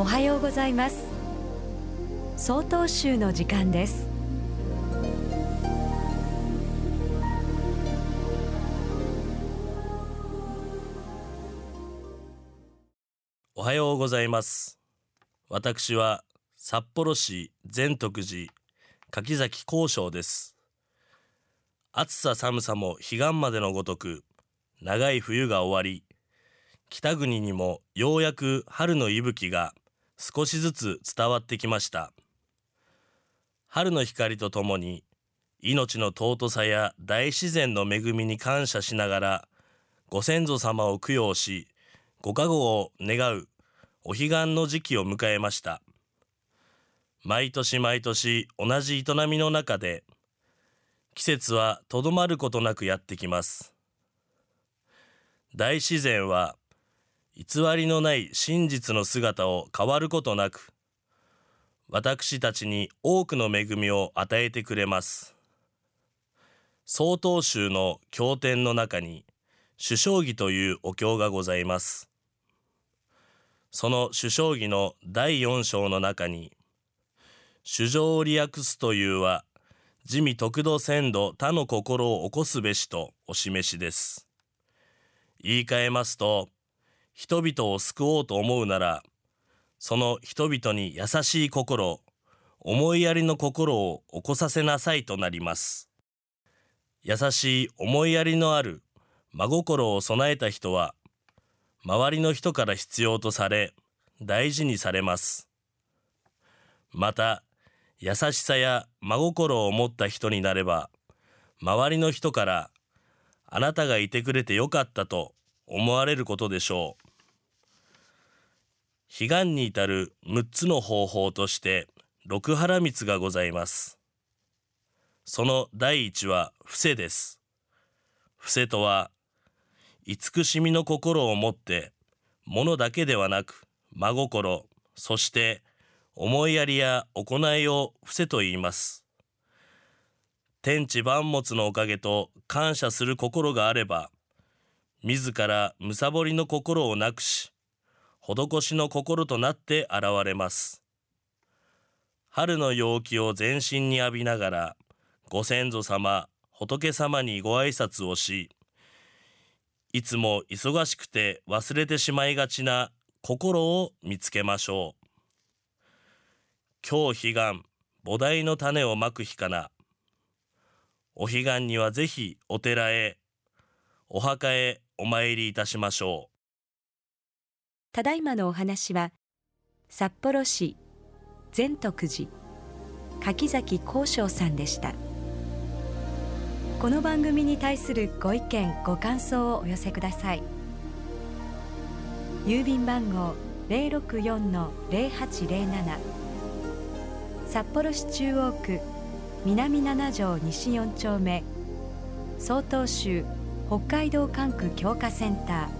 おはようございます。総統集の時間です。おはようございます。私は札幌市善徳寺柿崎交渉です。暑さ寒さも彼岸までのごとく長い冬が終わり北国にもようやく春の息吹が少しずつ伝わってきました。春の光とともに命の尊さや大自然の恵みに感謝しながらご先祖様を供養しご加護を願うお彼岸の時期を迎えました。毎年毎年同じ営みの中で季節はとどまることなくやってきます。大自然は偽りのない真実の姿を変わることなく私たちに多くの恵みを与えてくれます。曹洞宗の経典の中に主将棋というお経がございます。その主将棋の第四章の中に主情を利益すというは地味得度鮮度他の心を起こすべしとお示しです。言い換えますと人々を救おうと思うならその人々に優しい心思いやりの心を起こさせなさいとなります。優しい思いやりのある真心を備えた人は周りの人から必要とされ大事にされます。また優しさや真心を持った人になれば周りの人からあなたがいてくれてよかったと思われることでしょう。彼岸に至る6つの方法として六原蜜がございます。その第一は伏せです。伏せとは慈しみの心を持って物だけではなく真心そして思いやりや行いを伏せと言います。天地万物のおかげと感謝する心があれば自ら貪りの心をなくし施しの心となって現れます。春の陽気を全身に浴びながらご先祖様仏様にご挨拶をしいつも忙しくて忘れてしまいがちな心を見つけましょう。今日彼岸菩提の種をまく日かな。お彼岸にはぜひお寺へお墓へお参りいたしましょう。ただいまのお話は札幌市善徳寺柿崎幸章さんでした。この番組に対するご意見ご感想をお寄せください。郵便番号064-0807札幌市中央区南七条西4丁目曹洞州北海道管区強化センター。